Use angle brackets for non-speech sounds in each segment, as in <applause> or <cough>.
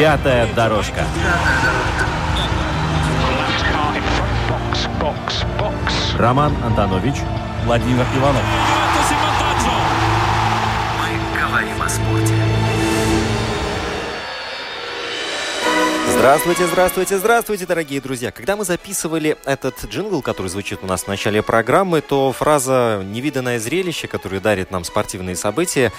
Пятая дорожка. Роман Антонович, Владимир Иванов. Мы говорим о спорте. Здравствуйте, здравствуйте, здравствуйте, дорогие друзья. Когда мы записывали этот джингл, который звучит у нас в начале программы, то фраза «невиданное зрелище», которое дарит нам спортивные события,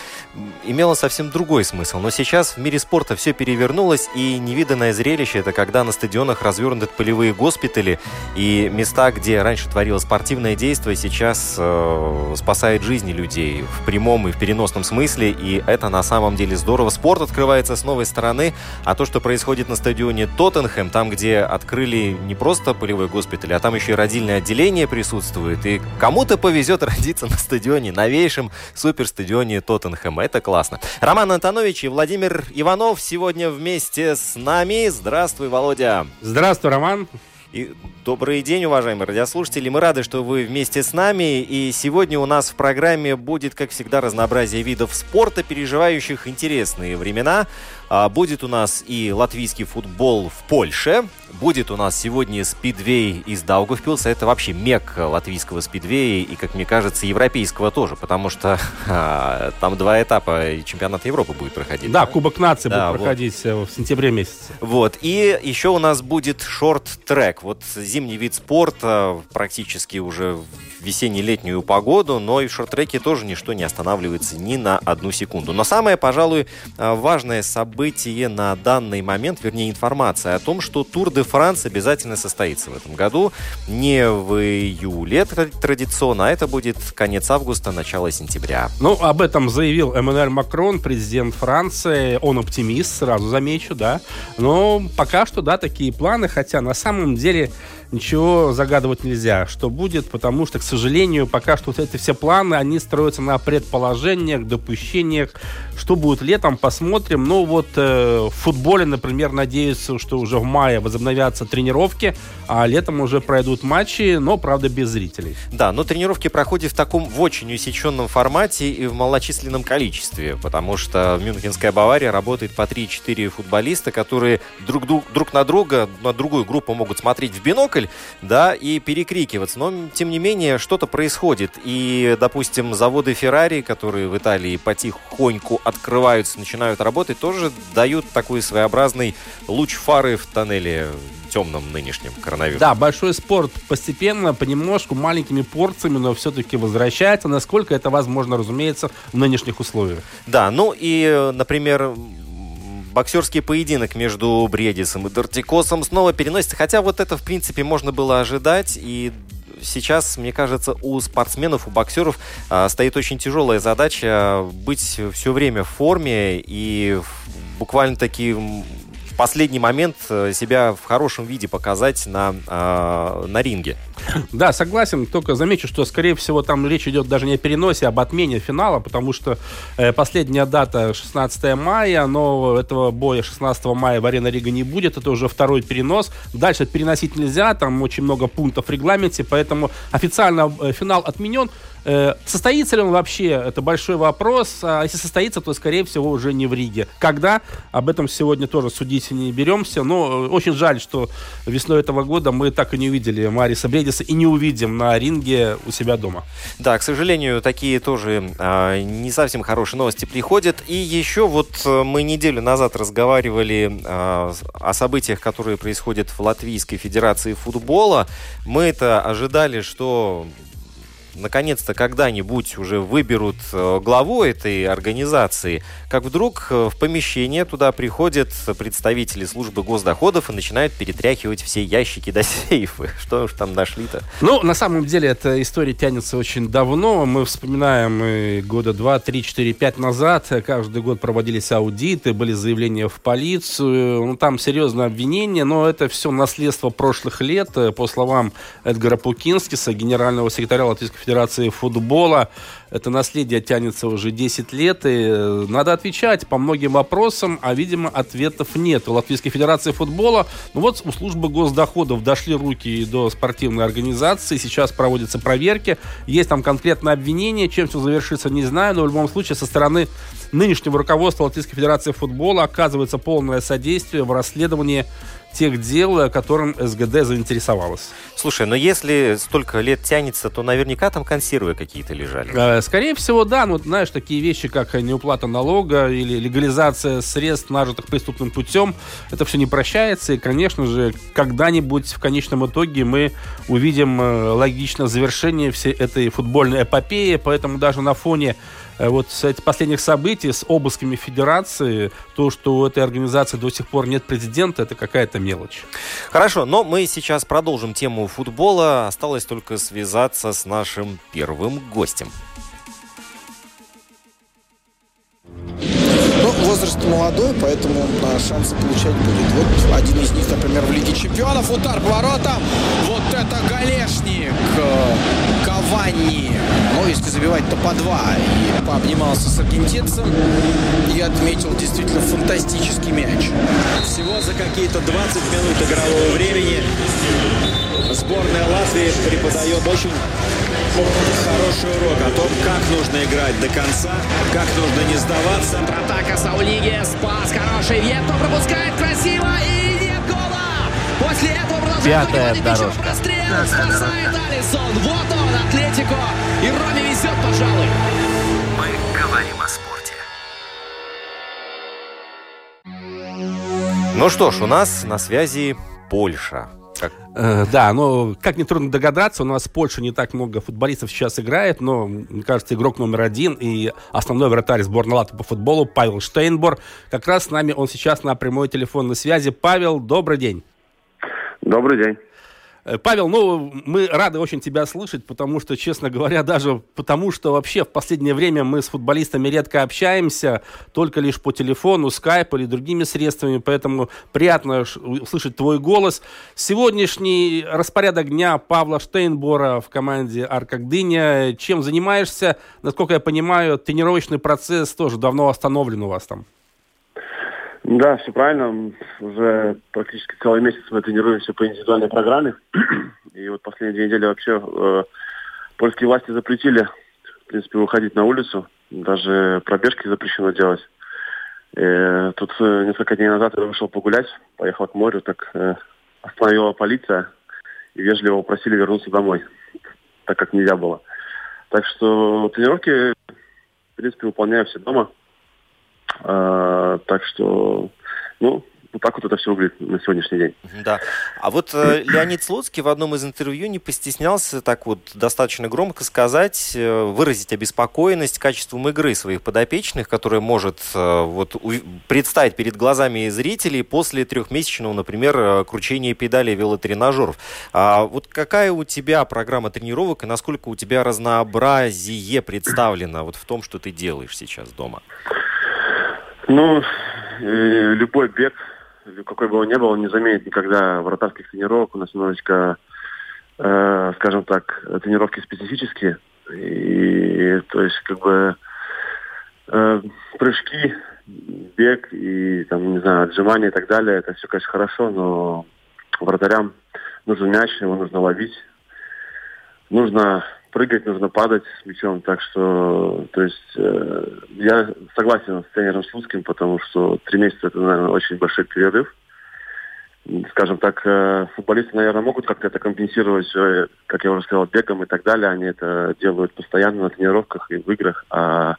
имела совсем другой смысл. Но сейчас в мире спорта все перевернулось, и невиданное зрелище – это когда на стадионах развернуты полевые госпитали, и места, где раньше творилось спортивное действие, сейчас э, спасает жизни людей в прямом и в переносном смысле, и это на самом деле здорово. Спорт открывается с новой стороны, а то, что происходит на стадионе стадионе Тоттенхэм, там, где открыли не просто полевой госпиталь, а там еще и родильное отделение присутствует. И кому-то повезет <laughs> родиться на стадионе, новейшем суперстадионе Тоттенхэма. Это классно. Роман Антонович и Владимир Иванов сегодня вместе с нами. Здравствуй, Володя. Здравствуй, Роман. И добрый день, уважаемые радиослушатели. Мы рады, что вы вместе с нами. И сегодня у нас в программе будет, как всегда, разнообразие видов спорта, переживающих интересные времена. А, будет у нас и латвийский футбол в Польше. Будет у нас сегодня спидвей из Даугавпилса. Это вообще мек латвийского спидвея и, как мне кажется, европейского тоже, потому что <laughs> а, там два этапа и чемпионат Европы будет проходить. Да, Кубок нации да, будет вот. проходить э, в сентябре месяце. Вот. И еще у нас будет шорт-трек. Вот зимний вид спорта практически уже в весенне-летнюю погоду, но и в шорт-треке тоже ничто не останавливается ни на одну секунду. Но самое, пожалуй, а, важное событие событие на данный момент, вернее информация о том, что Тур де Франс обязательно состоится в этом году. Не в июле традиционно, а это будет конец августа, начало сентября. Ну, об этом заявил Эммануэль Макрон, президент Франции. Он оптимист, сразу замечу, да. Но пока что, да, такие планы, хотя на самом деле ничего загадывать нельзя, что будет, потому что, к сожалению, пока что вот эти все планы, они строятся на предположениях, допущениях, что будет летом, посмотрим. Ну вот э, в футболе, например, надеются, что уже в мае возобновятся тренировки, а летом уже пройдут матчи, но, правда, без зрителей. Да, но тренировки проходят в таком в очень усеченном формате и в малочисленном количестве, потому что в Мюнхенская Бавария работает по 3-4 футболиста, которые друг, друг на друга, на другую группу могут смотреть в бинокль, бинокль, да, и перекрикиваться. Но, тем не менее, что-то происходит. И, допустим, заводы Ferrari, которые в Италии потихоньку открываются, начинают работать, тоже дают такой своеобразный луч фары в тоннеле темном нынешнем коронавирусе. Да, большой спорт постепенно, понемножку, маленькими порциями, но все-таки возвращается, насколько это возможно, разумеется, в нынешних условиях. Да, ну и, например, боксерский поединок между Бредисом и Дортикосом снова переносится. Хотя вот это, в принципе, можно было ожидать. И сейчас, мне кажется, у спортсменов, у боксеров э, стоит очень тяжелая задача быть все время в форме и буквально таки последний момент э, себя в хорошем виде показать на, э, на ринге. <laughs> Да, согласен, только замечу, что, скорее всего, там речь идет даже не о переносе, а об отмене финала, потому что э, последняя дата 16 мая, но этого боя 16 мая в Арена Рига не будет, это уже второй перенос. Дальше переносить нельзя, там очень много пунктов в регламенте, поэтому официально э, финал отменен. Э, состоится ли он вообще, это большой вопрос. А если состоится, то, скорее всего, уже не в Риге. Когда? Об этом сегодня тоже судить не беремся. Но э, очень жаль, что весной этого года мы так и не увидели Мариса Бредиса и не увидим на ринге у себя дома. Да, к сожалению, такие тоже э, не совсем хорошие новости приходят. И еще вот э, мы неделю назад разговаривали э, о событиях, которые происходят в Латвийской Федерации футбола. Мы это ожидали, что наконец-то когда-нибудь уже выберут э, главу этой организации, как вдруг э, в помещение туда приходят представители службы госдоходов и начинают перетряхивать все ящики до сейфы. <laughs> Что уж там нашли-то? Ну, на самом деле, эта история тянется очень давно. Мы вспоминаем года 2, 3, 4, 5 назад. Каждый год проводились аудиты, были заявления в полицию. Ну, там серьезное обвинение, но это все наследство прошлых лет. По словам Эдгара Пукинскиса, генерального секретаря Латвийской Федерации футбола, это наследие тянется уже 10 лет, и э, надо отвечать по многим вопросам, а, видимо, ответов нет. У Латвийской Федерации футбола, ну вот у службы госдоходов дошли руки до спортивной организации, сейчас проводятся проверки, есть там конкретное обвинение, чем все завершится, не знаю, но в любом случае со стороны нынешнего руководства Латвийской Федерации футбола оказывается полное содействие в расследовании тех дел, которым СГД заинтересовалась. Слушай, но если столько лет тянется, то наверняка там консервы какие-то лежали. Э, скорее всего, да. Ну, знаешь, такие вещи, как неуплата налога или легализация средств, нажитых преступным путем, это все не прощается. И, конечно же, когда-нибудь в конечном итоге мы увидим э, логичное завершение всей этой футбольной эпопеи. Поэтому даже на фоне Э, вот с этих последних событий, с обысками Федерации, то, что у этой организации до сих пор нет президента, это какая-то мелочь. Хорошо, но мы сейчас продолжим тему футбола. Осталось только связаться с нашим первым гостем. Ну, возраст молодой, поэтому шансы получать будет. Вот один из них, например, в Лиге Чемпионов. Удар по воротам. Вот это Галешник. Кавани. Ну, если забивать, то по два. И пообнимался с аргентинцем. И отметил действительно фантастический мяч. Всего за какие-то 20 минут игрового времени сборная Латвии преподает очень хороший урок о том, как нужно играть до конца, как нужно не сдаваться. Контратака Саулиги, спас хороший, Вьетто пропускает красиво и нет гола! После этого продолжает Пятая дорожка. Прострел, спасает Алисон. Вот он, Атлетико. И Роме везет, пожалуй. Мы говорим о спорте. Ну что ж, у нас на связи Польша. Как? Э, да, но как нетрудно догадаться, у нас в Польше не так много футболистов сейчас играет, но, мне кажется, игрок номер один и основной вратарь сборной Латвии по футболу Павел Штейнбор. Как раз с нами он сейчас на прямой телефонной связи. Павел, добрый день. Добрый день. Э, Павел, ну, мы рады очень тебя слышать, потому что, честно говоря, даже потому что вообще в последнее время мы с футболистами редко общаемся, только лишь по телефону, скайп или другими средствами, поэтому приятно услышать твой голос. Сегодняшний распорядок дня Павла Штейнбора в команде Арка Гдыня. Чем занимаешься? Насколько я понимаю, тренировочный процесс тоже давно остановлен у вас там. Да, все правильно. Уже практически целый месяц мы тренируемся по индивидуальной программе. <clears throat> И вот последние две недели вообще э, польские власти запретили, в принципе, выходить на улицу. Даже пробежки запрещено делать. И тут э, несколько дней назад я вышел погулять, поехал к морю, так э, остановила полиция и вежливо попросили вернуться домой, так как нельзя было. Так что тренировки, в принципе, выполняю все дома. А, так что, ну, вот так вот это все выглядит на сегодняшний день. Да. А вот э, Леонид Слуцкий в одном из интервью не постеснялся так вот достаточно громко сказать, э, выразить обеспокоенность качеством игры своих подопечных, которая может э, вот у, представить перед глазами зрителей после трехмесячного, например, э, кручения педали велотренажеров. А вот какая у тебя программа тренировок и насколько у тебя разнообразие представлено вот в том, что ты делаешь сейчас дома? Ну, любой бег, какой бы он ни был, он не заменит никогда вратарских тренировок. У нас немножечко, э, скажем так, тренировки специфические. И, то есть, как бы, э, прыжки, бег и, там, не знаю, отжимания и так далее, это все, конечно, хорошо, но вратарям нужен мяч, его нужно ловить. Нужно прыгать, нужно падать с мячом. Так что, то есть, э, я согласен с тренером Слуцким, потому что три месяца это, наверное, очень большой перерыв. Скажем так, э, футболисты, наверное, могут как-то это компенсировать, э, как я уже сказал, бегом и так далее. Они это делают постоянно на тренировках и в играх. А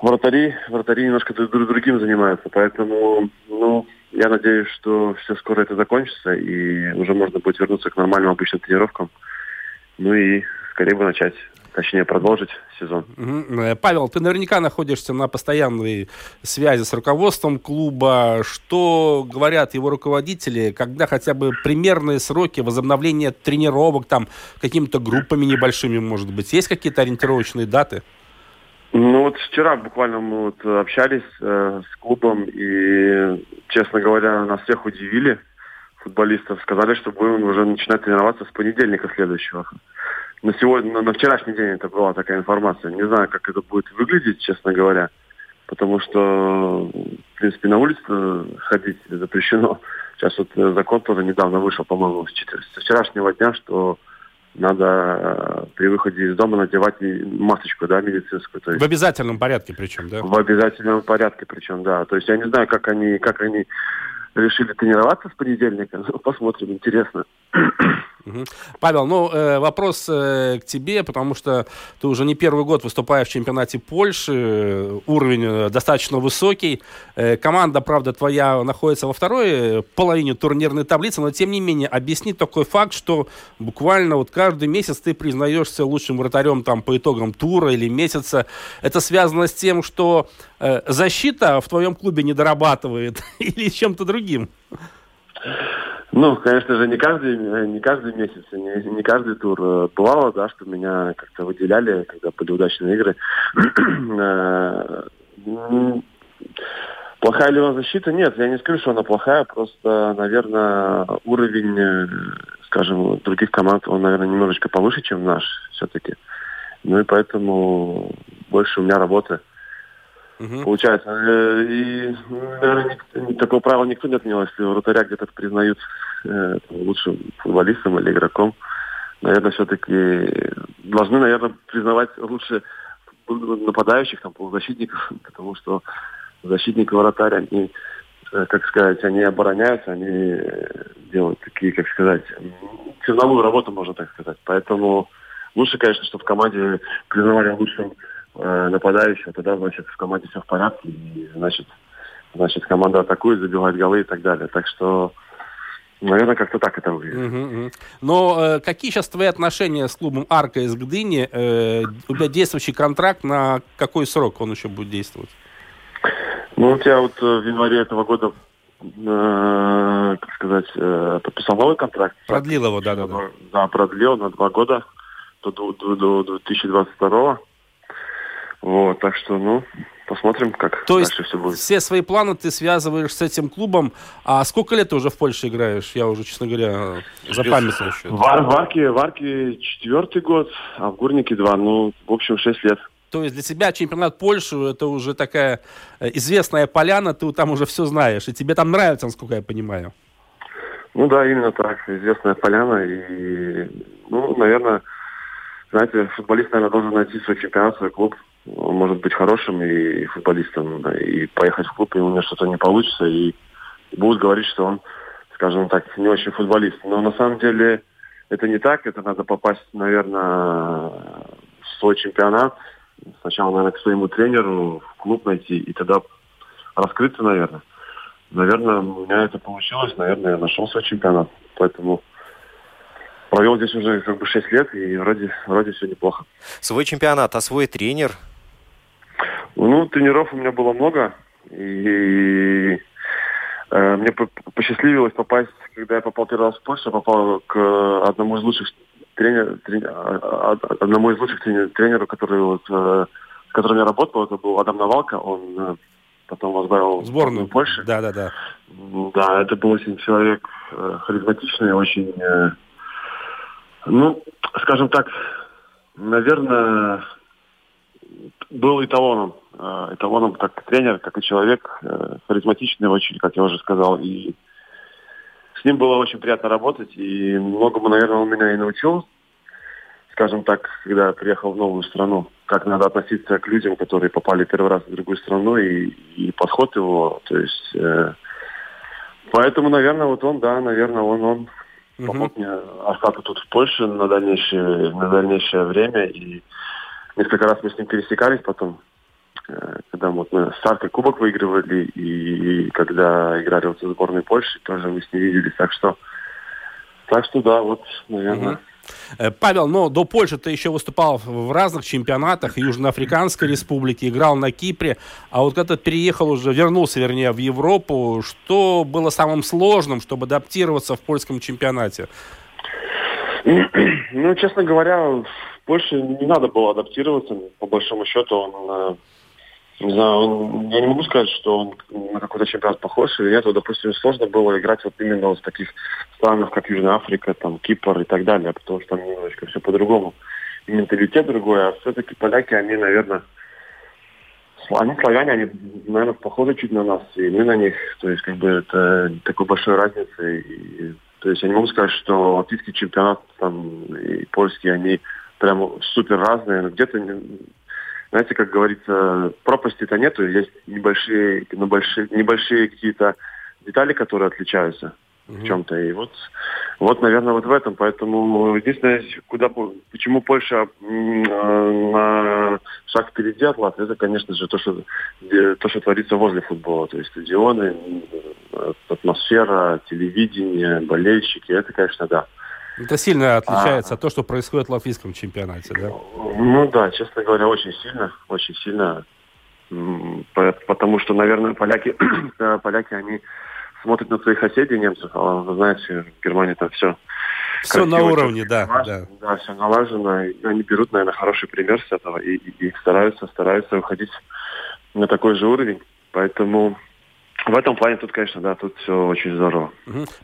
вратари, вратари немножко друг другим занимаются. Поэтому, ну, я надеюсь, что все скоро это закончится, и уже можно будет вернуться к нормальным обычным тренировкам. Ну и скорее бы начать точнее продолжить сезон. Угу. Павел, ты наверняка находишься на постоянной связи с руководством клуба. Что говорят его руководители, когда хотя бы примерные сроки возобновления тренировок, там, какими-то группами небольшими, может быть? Есть какие-то ориентировочные даты? Ну вот вчера буквально мы вот общались э, с клубом и, честно говоря, нас всех удивили футболистов. Сказали, что будем уже начинать тренироваться с понедельника следующего. На сегодня, на, вчерашний день это была такая информация. Не знаю, как это будет выглядеть, честно говоря, потому что, в принципе, на улице ходить запрещено. Сейчас вот закон тоже недавно вышел, по-моему, с вчерашнего дня, что надо э, при выходе из дома надевать масочку, да, медицинскую. То есть, в обязательном порядке причем, да? В обязательном порядке причем, да. То есть я не знаю, как они, как они решили тренироваться с понедельника. Посмотрим, интересно. Павел, ну э, вопрос э, к тебе, потому что ты уже не первый год выступаешь в чемпионате Польши, уровень э, достаточно высокий. Э, команда, правда, твоя находится во второй половине турнирной таблицы, но тем не менее объясни такой факт, что буквально вот каждый месяц ты признаешься лучшим вратарем там по итогам тура или месяца. Это связано с тем, что э, защита в твоем клубе не дорабатывает <laughs> или с чем-то другим? Ну, конечно же, не каждый, не каждый месяц, не, не каждый тур. Э, бывало, да, что меня как-то выделяли, когда были удачные игры. <clears throat> Э, плохая ли у нас защита? Нет, я не скажу, что она плохая, просто, наверное, уровень, э, скажем, других команд, он, наверное, немножечко повыше, чем наш все-таки. Ну и поэтому больше у меня работы. Угу. Получается. Э, и, наверное, такого правила никто не отменил. Если вратаря где-то признают э, лучшим футболистом или игроком, наверное, все-таки должны, наверное, признавать лучше нападающих, там, полузащитников, <laughs> потому что защитник и вратарь, они, э, как сказать, они обороняются, они делают такие, как сказать, черновую работу, можно так сказать. Поэтому лучше, конечно, чтобы в команде признавали лучшим э, нападающего, тогда, значит, в команде все в порядке, и, значит, значит, команда атакует, забивает голы и так далее. Так что, наверное, как-то так это выглядит. Угу, угу. Но э, какие сейчас твои отношения с клубом Арка из Гдыни? Э, у тебя действующий контракт на какой срок он еще будет действовать? Ну, вот я вот э, в январе этого года э, как сказать, э, подписал новый контракт. Продлил его, да-да-да. Да, продлил на два года до, до, до 2022 вот, так что, ну, посмотрим, как То дальше все будет. все свои планы ты связываешь с этим клубом. А сколько лет ты уже в Польше играешь? Я уже, честно говоря, запамятовал счет. В, в, Арке, в Арке четвертый год, а в Гурнике два. Ну, в общем, шесть лет. То есть для тебя чемпионат Польши это уже такая э, известная поляна, ты там уже все знаешь, и тебе там нравится, насколько я понимаю. Ну да, именно так, известная поляна, и, ну, наверное, знаете, футболист, наверное, должен найти свой чемпионат, свой клуб, может быть хорошим и футболистом, и поехать в клуб, и у него что-то не получится, и будут говорить, что он, скажем так, не очень футболист. Но на самом деле это не так, это надо попасть, наверное, в свой чемпионат, сначала, наверное, к своему тренеру, в клуб найти, и тогда раскрыться, наверное. Наверное, у меня это получилось, наверное, я нашел свой чемпионат, поэтому провел здесь уже как бы 6 лет, и вроде, вроде все неплохо. Свой чемпионат, а свой тренер? Ну, тренеров у меня было много, и э, мне посчастливилось попасть, когда я попал первый раз в Польшу, попал к одному из лучших тренер, тренер а, а, одному из лучших тренер, тренеров, который вот, э, с которым я работал, это был Адам Навалка, он э, потом возглавил сборную Польши. Да, да, да. Да, это был очень человек э, харизматичный, очень э, ну, скажем так, наверное, был эталоном. Э, эталоном как тренер, как и человек, э, харизматичный очень, как я уже сказал. И с ним было очень приятно работать. И многому, наверное, он меня и научил. Скажем так, когда я приехал в новую страну, как надо относиться к людям, которые попали первый раз в другую страну, и, и подход его. То есть, э, поэтому, наверное, вот он, да, наверное, он, он помог мне остаться тут в Польше на дальнейшее, на дальнейшее время. И несколько раз мы с ним пересекались потом, э, когда вот мы с Аркой Кубок выигрывали, и когда играли вот за сборной Польши, тоже мы с ним виделись. Так что, так что да, вот, наверное. Угу. Э, Павел, но до Польши ты еще выступал в разных чемпионатах Южноафриканской республики, играл на Кипре, а вот когда ты переехал уже, вернулся, вернее, в Европу, что было самым сложным, чтобы адаптироваться в польском чемпионате? <clears throat> Ну, честно говоря, в Польше не надо было адаптироваться. По большому счету, он, э, не знаю, он, я не могу сказать, что он на какой-то чемпионат похож или нет. Вот, допустим, сложно было играть вот именно в таких странах, как Южная Африка, там, Кипр и так далее, потому что там немножечко все по-другому. Менталитет другой, а все-таки поляки, они, наверное, они славяне, они, наверное, похожи чуть на нас, и мы на них. То есть, как бы, это такой большой разницы. И, то есть, я не могу сказать, что латвийский чемпионат там, и польский, они прям супер разные. Но где-то, знаете, как говорится, пропасти-то нету, есть небольшие, небольшие, небольшие какие-то детали, которые отличаются в чем-то. И вот, вот, наверное, вот в этом. Поэтому единственное, куда, почему Польша на шаг впереди от Латвии, это, конечно же, то, что, то, что творится возле футбола. То есть стадионы, атмосфера, телевидение, болельщики, это, конечно, да. Это сильно отличается а, от того, что происходит в латвийском чемпионате, да? Ну да, честно говоря, очень сильно, очень сильно. Потому что, наверное, поляки, <clears throat> поляки, они смотрят на своих соседей немцев, а вы знаете, в Германии там все все на уровне, да, да. Да, все налажено. И они берут, наверное, хороший пример с этого и, и, и стараются, стараются выходить на такой же уровень. Поэтому в этом плане тут, конечно, да, тут все очень здорово.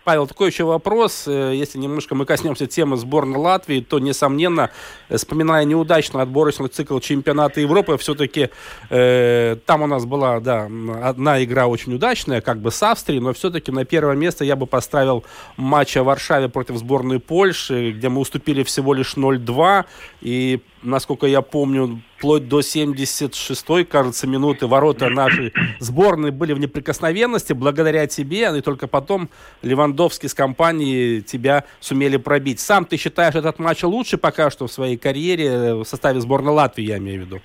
Павел, такой еще вопрос. Э, если немножко мы коснемся темы сборной Латвии, то, несомненно, э, вспоминая неудачный отборочный цикл чемпионата Европы, все-таки э, там у нас была, да, одна игра очень удачная, как бы с Австрией, но все-таки на первое место я бы поставил матч в Варшаве против сборной Польши, где мы уступили всего лишь 0-2, и насколько я помню, вплоть до 76-й, кажется, минуты ворота нашей сборной были в неприкосновенности благодаря тебе, и только потом Левандовский с компанией тебя сумели пробить. Сам ты считаешь этот матч лучше пока что в своей карьере в составе сборной Латвии, я имею в виду?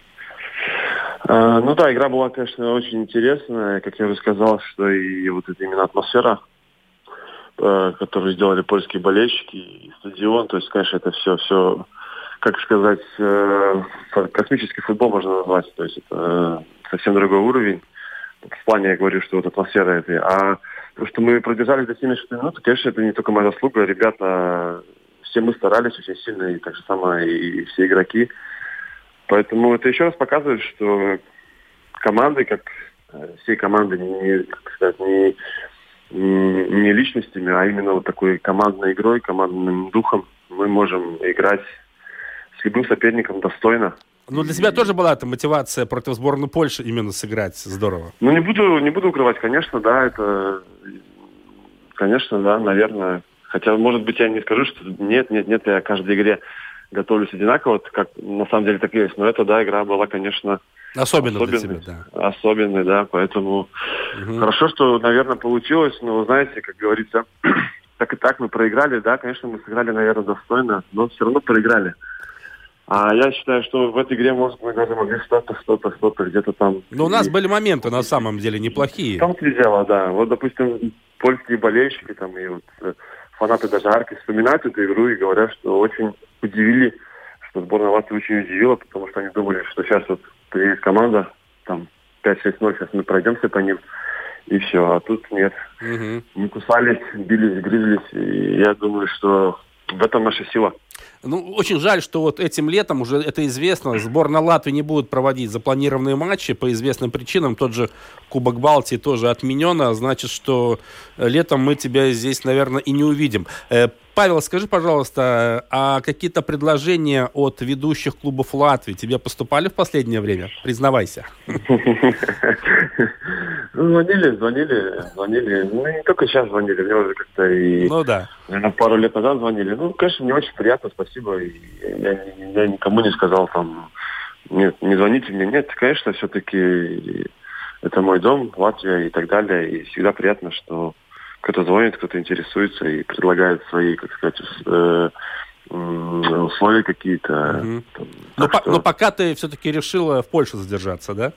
А, ну да, игра была, конечно, очень интересная. Как я уже сказал, что и вот эта именно атмосфера, э, которую сделали польские болельщики, и стадион, то есть, конечно, это все, все как сказать, э, космический футбол можно назвать. То есть это э, совсем другой уровень. В плане я говорю, что вот атмосфера этой. А то, что мы продержались до 76 минут, конечно, это не только моя заслуга. Ребята, все мы старались очень сильно, и так же самое и все игроки. Поэтому это еще раз показывает, что команды, как э, всей команды, не, как сказать, не, не личностями, а именно вот такой командной игрой, командным духом мы можем играть с любым соперником достойно. Ну, для тебя тоже была эта мотивация против сборной Польши именно сыграть здорово? Ну, не буду, не буду укрывать, конечно, да, это, конечно, да, наверное. Хотя, может быть, я не скажу, что нет, нет, нет, я каждой игре готовлюсь одинаково, как на самом деле так и есть. Но эта, да, игра была, конечно, Особенно особенной, для тебя, да. Особенной, да, поэтому угу. хорошо, что, наверное, получилось, но, знаете, как говорится, <clears throat> так и так мы проиграли, да, конечно, мы сыграли, наверное, достойно, но все равно проиграли. А я считаю, что в этой игре, может, мы даже могли что-то, что-то, что-то где-то там... Но у нас были моменты, на самом деле, неплохие. Там все дело, да. Вот, допустим, польские болельщики там и вот э, фанаты даже Арки вспоминают эту игру и говорят, что очень удивили, что сборная Латвии очень удивила, потому что они думали, что сейчас вот приедет команда, там 5-6-0, сейчас мы пройдемся по ним, и все. А тут нет. Угу. Мы кусались, бились, грызлись, и я думаю, что в этом наша сила. Ну, очень жаль, что вот этим летом, уже это известно, сборная Латвии не будет проводить запланированные матчи по известным причинам. Тот же Кубок Балтии тоже отменен, а значит, что летом мы тебя здесь, наверное, и не увидим. Павел, скажи, пожалуйста, а какие-то предложения от ведущих клубов Латвии тебе поступали в последнее время? Признавайся. Звонили, звонили, звонили. Ну, не только сейчас звонили, мне уже как-то и... Ну да. Наверное, пару лет назад звонили. Ну, конечно, не очень приятно, спасибо. Я, я никому не сказал там, нет, не звоните мне. Нет, конечно, все-таки это мой дом, Латвия и так далее. И всегда приятно, что кто-то звонит, кто-то интересуется и предлагает свои, как сказать, э, условия какие-то. Угу. но, по, что... но пока ты все-таки решила в Польше задержаться, да?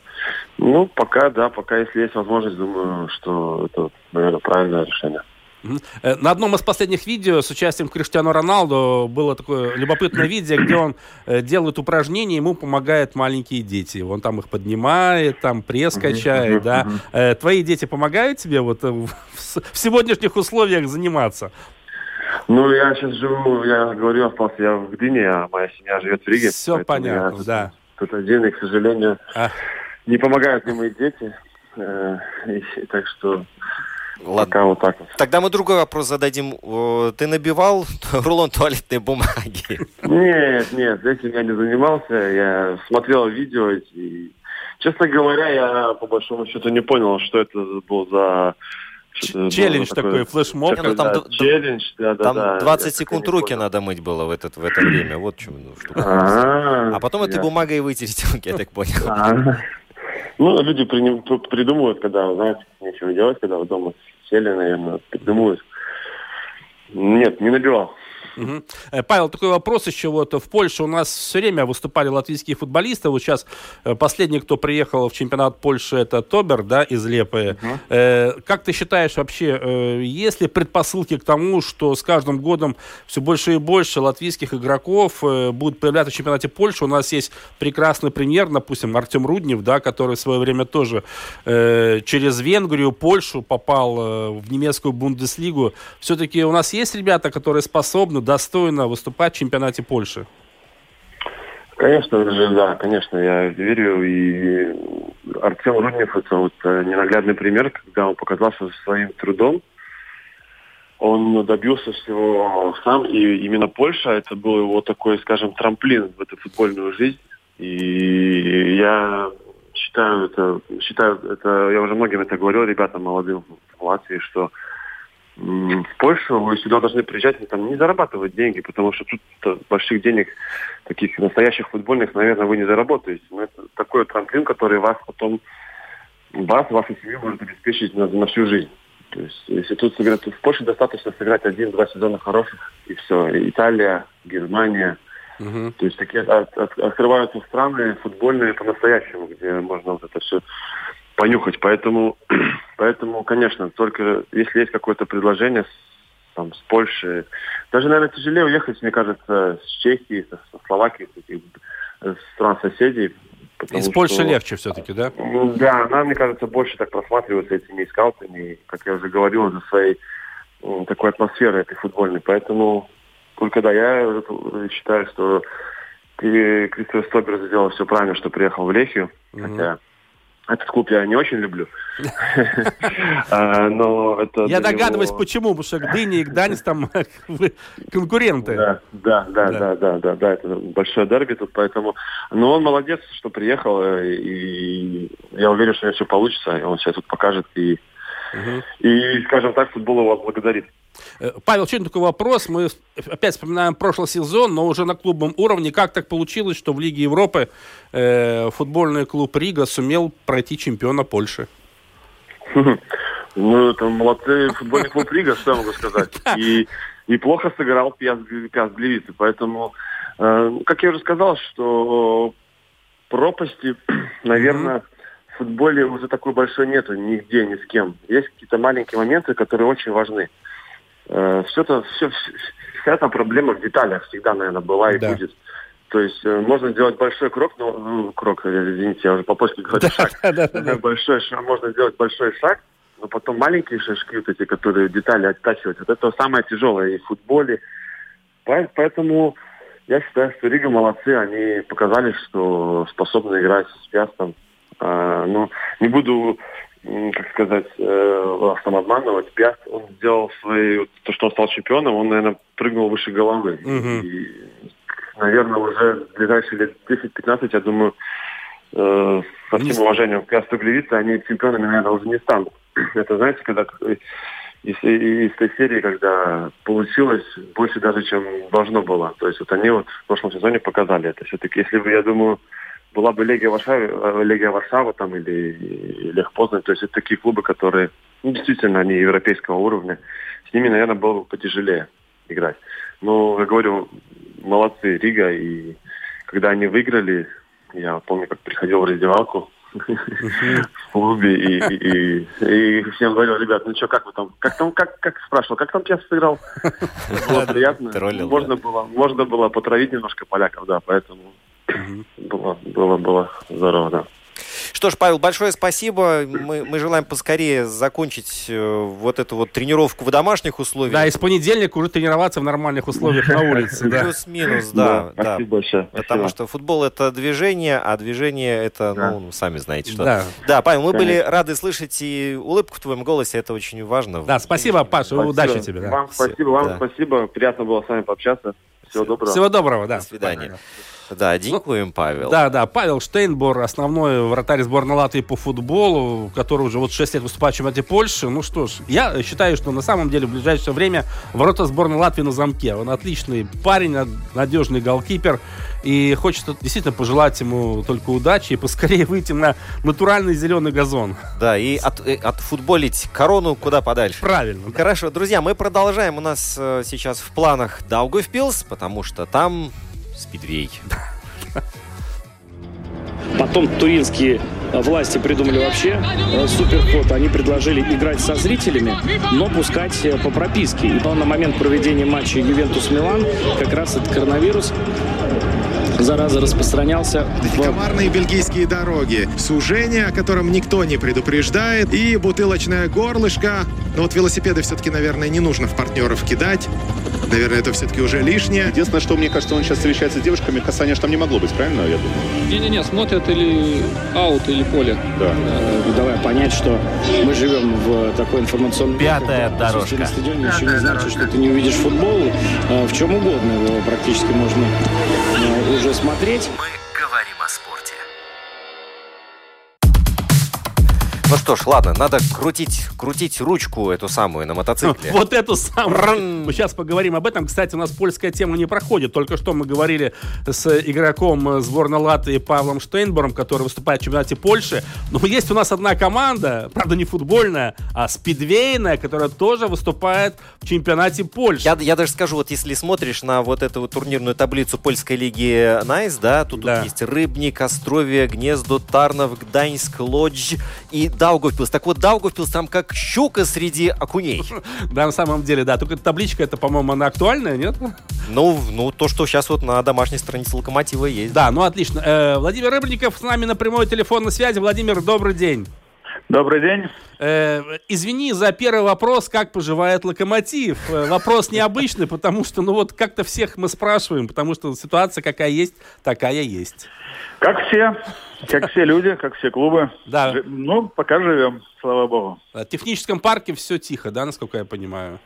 Ну, пока, да, пока, если есть возможность, думаю, что это, наверное, правильное решение. Э, на одном из последних видео с участием Криштиану Роналду было такое любопытное видео, где он э, делает упражнения, ему помогают маленькие дети. Он там их поднимает, там пресс качает, да. Э, твои дети помогают тебе вот в сегодняшних условиях заниматься? Ну, я сейчас живу, я говорю, остался я в Гдыне, а моя семья живет в Риге. Все понятно, я да. Тут один, и, к сожалению, а. не помогают мне мои дети. И, так что Ладно. Пока вот так вот. Тогда мы другой вопрос зададим. Ты набивал <laughs> рулон туалетной бумаги? Нет, нет, этим я не занимался. Я смотрел видео и, честно говоря, я по большому счету не понял, что это был за челлендж такой, флешмоб. Ну, там, да, челлендж, да, да, там да, 20 секунд руки понял. надо мыть было в, этот, в это время. Вот в чем ну, штука. А, а потом этой бумагой вытереть <laughs> руки, я так понял. А. Ну, люди придумывают, когда, знаете, нечего делать, когда в дома сели, наверное, придумывают. Нет, не набивал. Угу. Павел, такой вопрос еще. Вот в Польше у нас все время выступали латвийские футболисты. Вот сейчас э, последний, кто приехал в чемпионат Польши, это Тобер, да, из Лепы. Угу. Как ты считаешь вообще, есть ли предпосылки к тому, что с каждым годом все больше и больше латвийских игроков будут появляться в чемпионате Польши? У нас есть прекрасный пример, допустим, Артем Руднев, да, который в свое время тоже через Венгрию, Польшу попал в немецкую Бундеслигу. Все-таки у нас есть ребята, которые способны достойно выступать в чемпионате Польши? Конечно же, да, конечно, я верю. И Артем Руднев это вот э, ненаглядный пример, когда он показался своим трудом. Он добился всего сам, и именно Польша это был его такой, скажем, трамплин в эту футбольную жизнь. И я считаю это, считаю это, я уже многим это говорил ребятам молодым в Латвии, что в Польшу, вы сюда должны приезжать и там не зарабатывать деньги, потому что тут больших денег, таких настоящих футбольных, наверное, вы не заработаете. Но это такой трамплин, который вас потом, вас, вашу семью может обеспечить на, на всю жизнь. То есть, если тут сыграть, в Польше достаточно сыграть один-два сезона хороших, и все. Италия, Германия. Угу. То есть такие от, от, открываются страны футбольные по-настоящему, где можно вот это все понюхать. Поэтому, <clears throat> поэтому, конечно, только если есть какое-то предложение с, там, с Польши, даже, наверное, тяжелее уехать, мне кажется, с Чехии, со, со Словакии, с этих стран соседей. Из Польши что, легче все-таки, да? Ну, да, она, мне кажется, больше так просматривается этими скаутами, как я уже говорил, за своей такой атмосферой этой футбольной. Поэтому только да, я считаю, что Кристофер Стобер сделал все правильно, что приехал в Лехию, хотя этот клуб я не очень люблю. <laughs> А, но это я догадываюсь, почему, потому что Гдыня и Гданец там <laughs> конкуренты. Да, да, да, да, да, да, да, это большое дерби тут, поэтому... Но он молодец, что приехал, э, и я уверен, что у него все получится, и он себя тут покажет, и, и скажем так, футбол его благодарит. Э, Павел, еще такой вопрос. Мы опять вспоминаем прошлый сезон, но уже на клубном уровне. Как так получилось, что в Лиге Европы э, футбольный клуб Рига сумел пройти чемпиона Польши? Ну, это молодцы футбольный клуб Рига, что я могу сказать. <laughs> И, и плохо сыграл Пиас, Пиас Глевицы. Поэтому, э, как я уже сказал, что пропасти, <clears throat> наверное, в футболе уже такой большой нету нигде, ни с кем. Есть какие-то маленькие моменты, которые очень важны. Э, все это, все, вся эта проблема в деталях всегда, наверное, была и да. будет. То есть э, можно сделать большой крок, но ну, крок, извините, я уже по-польски говорю, шаг. Большой шаг, можно сделать большой шаг, но потом маленькие шажки, вот эти, которые детали оттачивать, вот это самое тяжелое и в футболе. Поэтому я считаю, что Рига молодцы, они показали, что способны играть с Пиастом. А, но не буду как сказать, э, самообманывать. Пиаст, он сделал свои, то, что он стал чемпионом, он, наверное, прыгнул выше головы. Угу. И, наверное, уже в ближайшие лет 10-15, я думаю, э, со всем уважением к Пиасту Глевице, они чемпионами, наверное, уже не станут. <clears throat> Это, знаете, когда из, из той серии, когда получилось больше даже, чем должно было. То есть вот они вот в прошлом сезоне показали это. Все-таки, если бы, я думаю, была бы Легия Варшава, э, Легия Варшава там или Лех Познань. То есть это такие клубы, которые ну, действительно они европейского уровня. С ними, наверное, было бы потяжелее играть. Но, я говорю, молодцы Рига. И когда они выиграли, я помню, как приходил в раздевалку, <laughs> в клубе и, и, и, и всем говорил, ребят, ну что, как вы там, как там, как, как спрашивал, как там Пьес сыграл? <laughs> Было приятно. Можно было, можно было потравить немножко поляков, да, поэтому было, было, было здорово, да. Что ж, Павел, большое спасибо. Мы, мы желаем поскорее закончить э, вот эту вот тренировку в домашних условиях. Да, и с понедельника уже тренироваться в нормальных условиях на улице. Плюс-минус, да. да. Спасибо большое. Потому что футбол это движение, а движение это, ну, сами знаете что. Да, да Павел, мы были рады слышать и улыбку в твоем голосе, это очень важно. Да, спасибо, Паша, удачи тебе. Вам спасибо, вам спасибо. Приятно было с вами пообщаться. Всего доброго. Всего доброго, да. До свидания. Да, дякуем, Павел. Да, да, Павел Штейнбор, основной вратарь сборной Латвии по футболу, который уже вот 6 лет выступает в чемпионате Польши. Ну что ж, я считаю, что на самом деле в ближайшее время ворота сборной Латвии на замке. Он отличный парень, надежный голкипер. И хочется действительно пожелать ему только удачи и поскорее выйти на натуральный зеленый газон. Да, и от, и отфутболить корону куда подальше. Правильно. Да. Хорошо, друзья, мы продолжаем. У нас э, сейчас в планах Даугавпилс, потому что там спидвей. Потом туринские власти придумали вообще э, суперход. Они предложили играть со зрителями, но пускать э, по прописке. И на момент проведения матча Ювентус-Милан как раз этот коронавирус зараза распространялся. В... Комарные бельгийские дороги, сужение, о котором никто не предупреждает, и бутылочное горлышко. Но вот велосипеды все-таки, наверное, не нужно в партнеров кидать. Наверное, это все-таки уже лишнее. Единственное, что мне кажется, он сейчас встречается с девушками, касания там не могло быть, правильно, я думаю? Не-не-не, смотрят или аут, или поле. Да. Э, давай понять, что мы живем в такой информационной... Пятая дорожка. На стадионе еще не значит, что ты не увидишь футбол. Э, в чем угодно его практически можно э, уже смотреть. Ну что ж, ладно, надо крутить, крутить ручку эту самую на мотоцикле. Вот эту самую. Мы сейчас поговорим об этом. Кстати, у нас польская тема не проходит. Только что мы говорили с игроком сборной Латвии Павлом Штейнбором, который выступает в чемпионате Польши. Но есть у нас одна команда, правда не футбольная, а спидвейная, которая тоже выступает в чемпионате Польши. Я, я даже скажу, вот если смотришь на вот эту вот турнирную таблицу польской лиги Найс, да, тут, да. тут есть Рыбник, Острови, Гнезно, Тарнов, Гданьск, Лодзь и Даугавпилс. Так вот, Даугавпилс там как щука среди окуней. <laughs> Да, на самом деле, да. Только табличка это, по-моему, она актуальная, нет? Ну, ну, то, что сейчас вот на домашней странице Локомотива есть. Да, ну отлично. Э, Владимир Рыбников с нами на прямой телефонной связи. Владимир, добрый день. Добрый день. Э, извини за первый вопрос, как поживает локомотив. Э, вопрос необычный, потому что, ну вот, как-то всех мы спрашиваем, потому что ситуация какая есть, такая есть. Как все, как все люди, как все клубы. Да. Ну, пока живем, слава богу. В техническом парке все тихо, да, насколько я понимаю?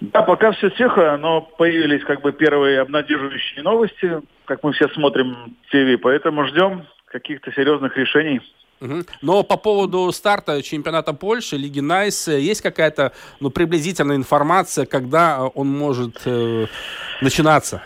Да, пока все тихо, но появились как бы первые обнадеживающие новости, как мы все смотрим ТВ, поэтому ждем каких-то серьезных решений. Но по поводу старта чемпионата Польши, Лиги Найс, есть какая-то ну, приблизительная информация, когда он может э, начинаться?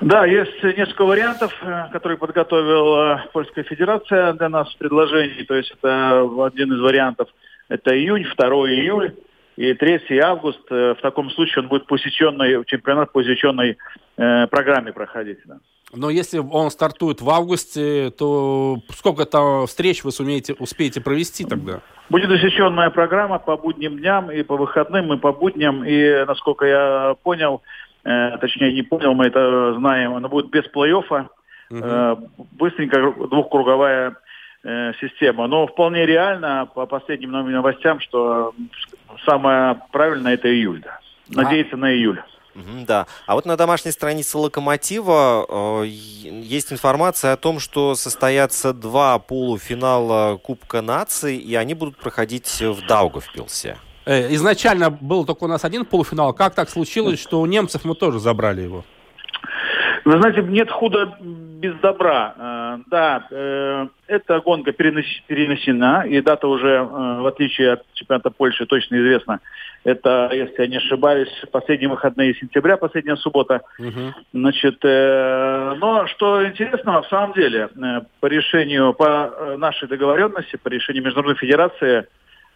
Да, есть несколько вариантов, э, которые подготовила Польская Федерация для нас в предложении. То есть это один из вариантов. Это июнь, 2 июль и 3 август. Э, в таком случае он будет посещенный, чемпионат по э, программе проходить. Да. Но если он стартует в августе, то сколько там встреч вы сумеете, успеете провести тогда? Будет засеченная программа по будним дням и по выходным, и по будням. И, насколько я понял, э, точнее не понял, мы это знаем, она будет без плей-оффа, угу. э, быстренько двухкруговая э, система. Но вполне реально, по последним новостям, что самое правильное это июль. Да. Надеяться а... на июль. Да. А вот на домашней странице Локомотива э, есть информация о том, что состоятся два полуфинала Кубка наций, и они будут проходить в Даугавпилсе. Э, изначально был только у нас один полуфинал. Как так случилось, что у немцев мы тоже забрали его? Вы знаете, нет худа без добра. Э, да, э, эта гонка перенесена, и дата уже, в отличие от чемпионата Польши, точно известна. Это, если я не ошибаюсь, последние выходные сентября, последняя суббота. Угу. Значит, но что интересно, в самом деле, по решению, по нашей договоренности, по решению Международной Федерации, э,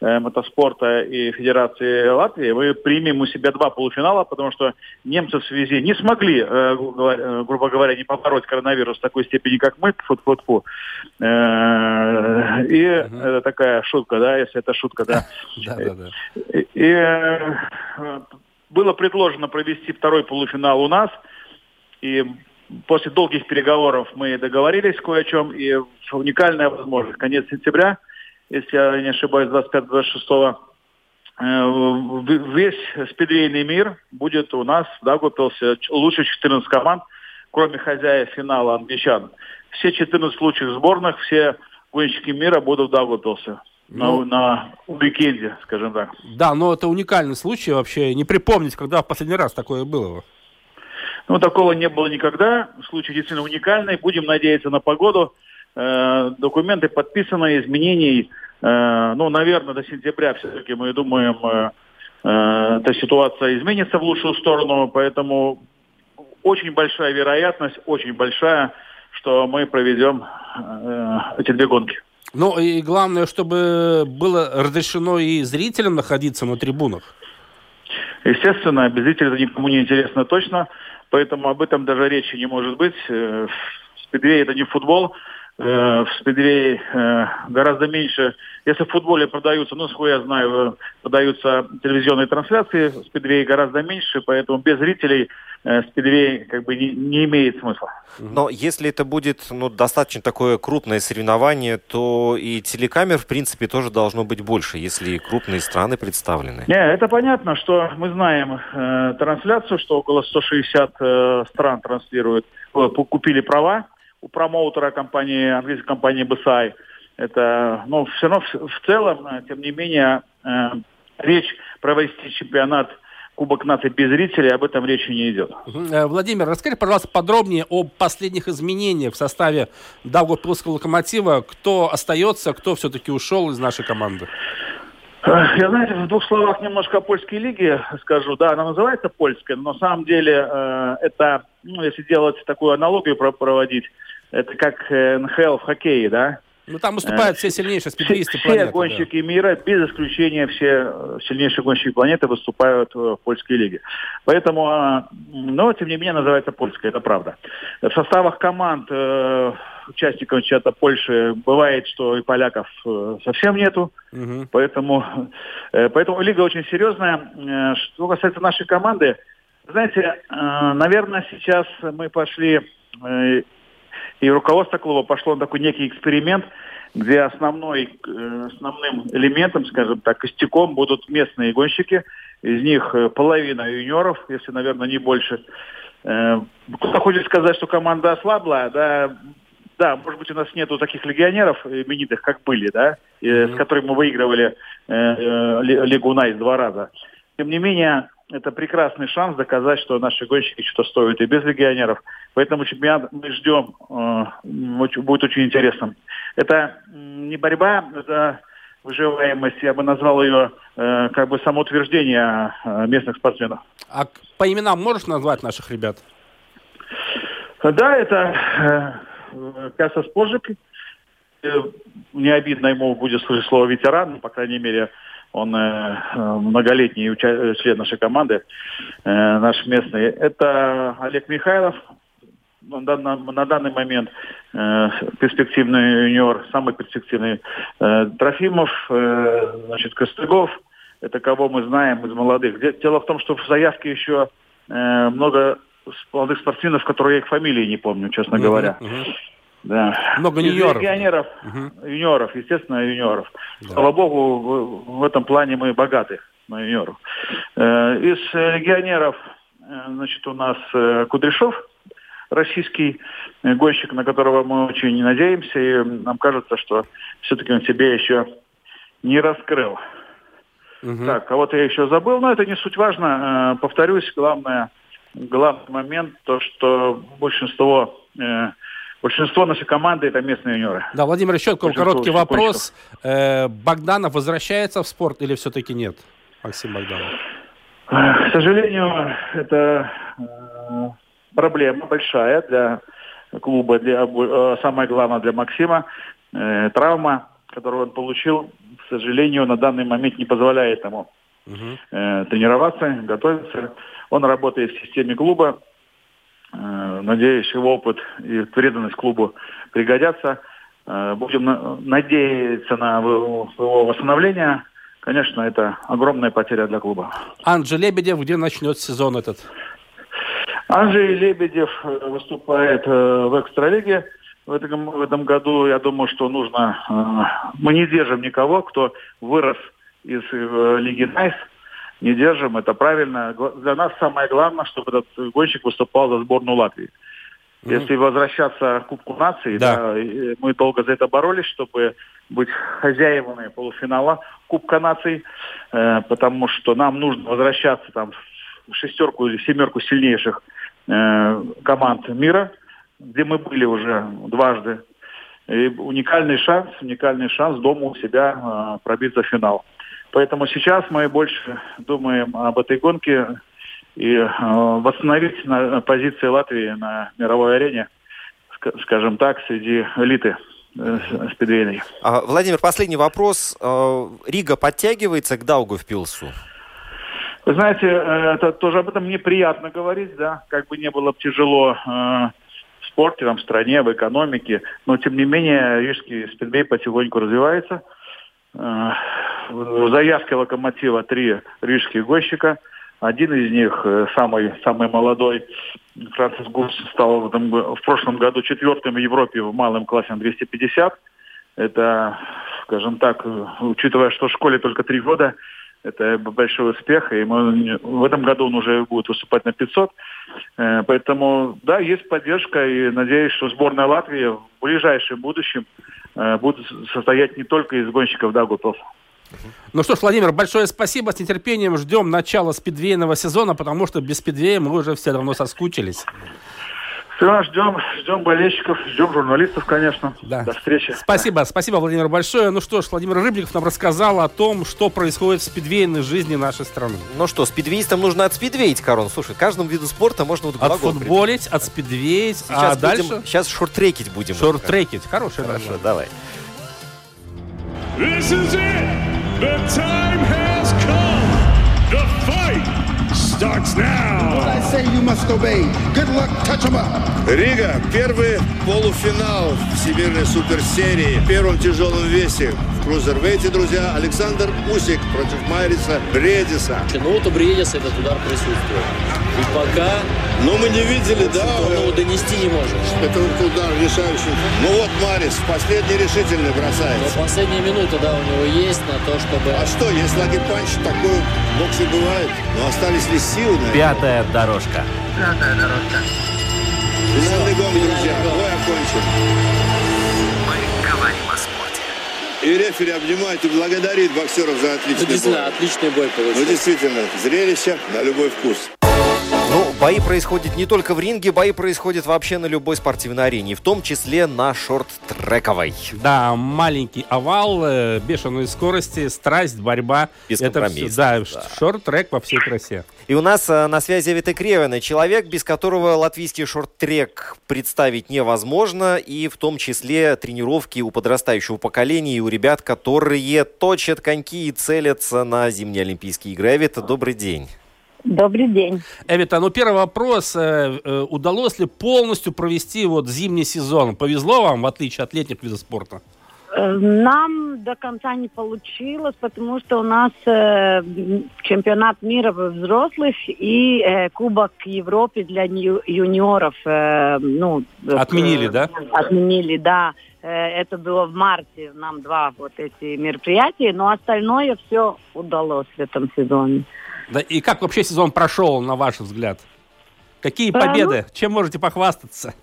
мотоспорта и Федерации Латвии, мы примем у себя два полуфинала, потому что немцы в связи не смогли, э, э, грубо говоря, не побороть коронавирус в такой степени, как мы, фу фу фу И это такая шутка, да, если это шутка, да. <laughs> И было предложено провести второй полуфинал у нас, и после долгих переговоров мы договорились кое о чем, и уникальная возможность. Конец сентября – если я не ошибаюсь, 25-26 э, весь спидвейный мир будет у нас в Дагупилсе лучше 14 команд, кроме хозяев финала англичан. Все 14 лучших сборных, все гонщики мира будут в Дагупилсе. Ну, на, на уикенде, скажем так. Да, но это уникальный случай вообще. Не припомнить, когда в последний раз такое было. Ну, такого не было никогда. Случай действительно уникальный. Будем надеяться на погоду. Э, документы подписаны, изменений, э, ну, наверное, до сентября все-таки мы думаем, э, эта ситуация изменится в лучшую сторону, поэтому очень большая вероятность, очень большая, что мы проведем эти две гонки. Ну и главное, чтобы было разрешено и зрителям находиться на трибунах. Естественно, без зрителей это никому не интересно точно, поэтому об этом даже речи не может быть. Спидвей это не футбол, Э, в спидвее э, гораздо меньше. Если в футболе продаются, ну, сколько я знаю, продаются телевизионные трансляции, в спидвее гораздо меньше, поэтому без зрителей э, спидвей как бы не, не имеет смысла. Но если это будет ну, достаточно такое крупное соревнование, то и телекамер, в принципе, тоже должно быть больше, если крупные страны представлены. Не, это понятно, что мы знаем э, трансляцию, что около 160 э, стран транслируют, э, купили права у промоутера компании, английской компании BSI. Это, ну, все равно в, целом, э, тем не менее, э, речь провести чемпионат Кубок наций без зрителей, об этом речи не идет. Э, Владимир, расскажи, пожалуйста, подробнее о последних изменениях в составе Даугавпилского локомотива. Кто остается, кто все-таки ушел из нашей команды? Э, я, знаете, в двух словах немножко о польской лиге скажу. Да, она называется польская, но на самом деле э, это, ну, если делать такую аналогию проводить, это как э, НХЛ в хоккее, да? Ну, там выступают все сильнейшие спидвеисты все, планеты. Все гонщики да. мира, без исключения, все э, сильнейшие гонщики планеты выступают в польской лиге. Поэтому, а, но, тем не менее, называется польская, это правда. В составах команд э, участников чемпионата Польши бывает, что и поляков совсем нету. Угу. Поэтому, поэтому лига очень серьезная. Что касается нашей команды, знаете, наверное, сейчас мы пошли и руководство клуба пошло на такой некий эксперимент, где основной, э, основным элементом, скажем так, костяком будут местные гонщики. Из них э, половина юниоров, если, наверное, не больше. Э, кто хочет сказать, что команда ослабла, да, да, может быть, у нас нету таких легионеров именитых, как были, да, mm-hmm. с которыми мы выигрывали э, Лигу Найс два раза. Тем не менее, это прекрасный шанс доказать, что наши гонщики что-то стоят и без легионеров. Поэтому чемпионат мы ждем, э, будет очень интересным. Это не борьба, это выживаемость, я бы назвал ее э, как бы самоутверждение э, местных спортсменов. А по именам можешь назвать наших ребят? Да, это э, Касса Спожик. Не обидно ему будет слышать слово ветеран, по крайней мере, он э, многолетний член нашей команды, э, наш местный. Это Олег Михайлов, на, данный момент э, перспективный юниор, самый перспективный э, Трофимов, э, значит, Костыгов. Это кого мы знаем из молодых. Дело в том, что в заявке еще э, много молодых спортсменов, которые я их фамилии не помню, честно uh-huh, говоря. Да. Много юниоров. Легионеров, угу. юниоров, естественно, юниоров. Да. Слава богу, в, в этом плане мы богаты на юниоров. Э, из легионеров, э, значит, у нас э, Кудряшов, российский гонщик, на которого мы очень надеемся, и нам кажется, что все-таки он себе еще не раскрыл. Угу. Так, кого-то я еще забыл, но это не суть важно. Повторюсь, главное, главный момент, то, что большинство Большинство нашей команды это местные юниоры. Да, Владимир, еще короткий вопрос. Э, Богданов возвращается в спорт или все-таки нет? Максим Богданов. К сожалению, это э, проблема большая для клуба, для, э, самое главное для Максима. Травма, которую он получил к сожалению, на данный момент не позволяет ему э, тренироваться, готовиться. Он работает в системе клуба. Э, надеюсь, его опыт и преданность клубу пригодятся. Э, будем на, надеяться на его восстановление. Конечно, это огромная потеря для клуба. Анджей Лебедев, где начнет сезон этот? Анджей Лебедев э, выступает в экстралиге. В этом, в этом году, я думаю, что нужно... Мы не держим никого, кто вырос из Лиги Найс. Не держим, это правильно. Для нас самое главное, чтобы этот гонщик выступал за сборную Латвии. Mm-hmm. Если возвращаться к Кубку нации, да. Да, мы долго за это боролись, чтобы быть хозяевами полуфинала Кубка наций, э, потому что нам нужно возвращаться там в шестерку или семерку сильнейших э, команд мира, где мы были уже дважды. И уникальный шанс, уникальный шанс дома у себя э, пробиться в финал. Поэтому сейчас мы больше думаем об этой гонке и э, восстановить на позиции Латвии на мировой арене, скажем так, среди элиты э, спидвейной. А, Владимир, последний вопрос. Э, Рига подтягивается к Даугавпилсу? Вы знаете, э, это тоже об этом неприятно говорить, да, как бы не было бы тяжело э, в спорте, там, в стране, в экономике, но тем не менее рижский спидвей потихоньку развивается. Э, в заявке локомотива три рижских гонщика. Один из них, э, самый, самый молодой, Францис Гурс, стал в, этом, в прошлом году четвертым в Европе в малом классе на 250. Это, скажем так, э, учитывая, что в школе только три года, это большой успех, и мы, в этом году он уже будет выступать на 500. Э, поэтому, да, есть поддержка, и надеюсь, что сборная Латвии в ближайшем будущем э, будет состоять не только из гонщиков Дагутов. Ну что ж, Владимир, большое спасибо. С нетерпением ждем начала спидвейного сезона, потому что без спидвея мы уже все равно соскучились. Все, ждем, ждем болельщиков, ждем журналистов, конечно. Да. До встречи. Спасибо, да. спасибо, Владимир, большое. Ну что ж, Владимир Рыбников нам рассказал о том, что происходит в спидвейной жизни нашей страны. Ну что, спидвеистам нужно отспидвеить, Корон. Слушай, каждому виду спорта можно вот Отфутболить, отспидвеить, сейчас а дальше... Будем, сейчас шорт-трекить будем. Шорт-трекить, хорошая Хорошо, давай. This is it. The time has come. The fight starts now. Say you must obey. Good luck, touch em up. Рига, первый полуфинал Всемирной суперсерии в первом тяжелом весе. В крузервейте, друзья, Александр Усик против Майриса Бредиса. Ну вот у Бредиса этот удар присутствует. И пока... Ну мы не видели, да? Ну донести не можешь. Это удар решающий. Ну вот Марис последний решительный бросается. Но последняя минута, да, у него есть на то, чтобы... А что, если лагерпанч такой в боксе бывает? Но остались ли силы Пятая это? Дорожка. Пятая дорожка. Финальный гонг, друзья. Бой окончен. Мы говорим о спорте. И рефери обнимает и благодарит боксеров за отличный ну, бой. отличный бой получился. Ну, действительно, зрелище на любой вкус. Бои происходят не только в ринге, бои происходят вообще на любой спортивной арене, в том числе на шорт-трековой. Да, маленький овал, э, бешеные скорости, страсть, борьба. Без Это все, да, да. шорт-трек во всей красе. И у нас э, на связи Вита Кревина, человек, без которого латвийский шорт-трек представить невозможно, и в том числе тренировки у подрастающего поколения и у ребят, которые точат коньки и целятся на зимние Олимпийские игры. Вита, добрый день. Добрый день. Эвита, ну первый вопрос. Э, э, удалось ли полностью провести вот зимний сезон? Повезло вам, в отличие от летних видов спорта? Э, нам до конца не получилось, потому что у нас э, чемпионат мира взрослых и э, Кубок Европы для юниоров. Э, ну, отменили, э, да? Отменили, да. Э, это было в марте, нам два вот эти мероприятия, но остальное все удалось в этом сезоне. Да, и как вообще сезон прошел, на ваш взгляд? Какие победы? А, ну, Чем можете похвастаться?